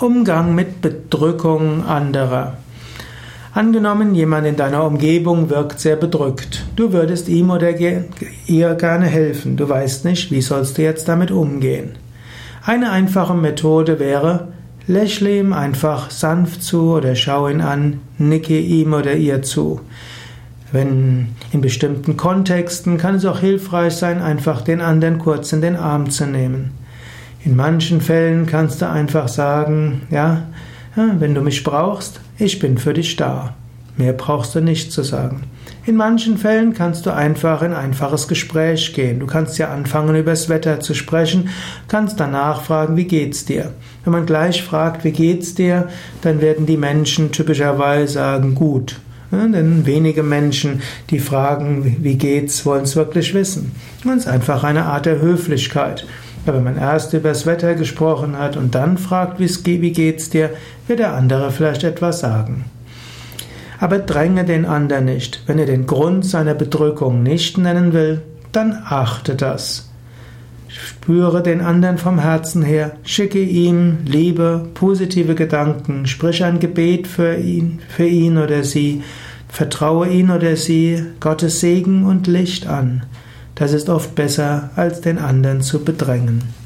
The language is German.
Umgang mit Bedrückung anderer. Angenommen, jemand in deiner Umgebung wirkt sehr bedrückt. Du würdest ihm oder ihr gerne helfen. Du weißt nicht, wie sollst du jetzt damit umgehen. Eine einfache Methode wäre, lächle ihm einfach sanft zu oder schau ihn an, nicke ihm oder ihr zu. Wenn in bestimmten Kontexten kann es auch hilfreich sein, einfach den anderen kurz in den Arm zu nehmen. In manchen Fällen kannst du einfach sagen, ja, wenn du mich brauchst, ich bin für dich da. Mehr brauchst du nicht zu sagen. In manchen Fällen kannst du einfach in einfaches Gespräch gehen. Du kannst ja anfangen, über das Wetter zu sprechen, kannst danach fragen, wie geht's dir? Wenn man gleich fragt, wie geht's dir, dann werden die Menschen typischerweise sagen, gut. Denn wenige Menschen, die fragen, wie geht's, wollen es wirklich wissen. Und es ist einfach eine Art der Höflichkeit. Aber wenn man erst über das Wetter gesprochen hat und dann fragt, wie geht's dir, wird der andere vielleicht etwas sagen. Aber dränge den anderen nicht. Wenn er den Grund seiner Bedrückung nicht nennen will, dann achte das. Spüre den anderen vom Herzen her, schicke ihm Liebe, positive Gedanken, sprich ein Gebet für ihn, für ihn oder sie, vertraue ihn oder sie Gottes Segen und Licht an. Das ist oft besser, als den anderen zu bedrängen.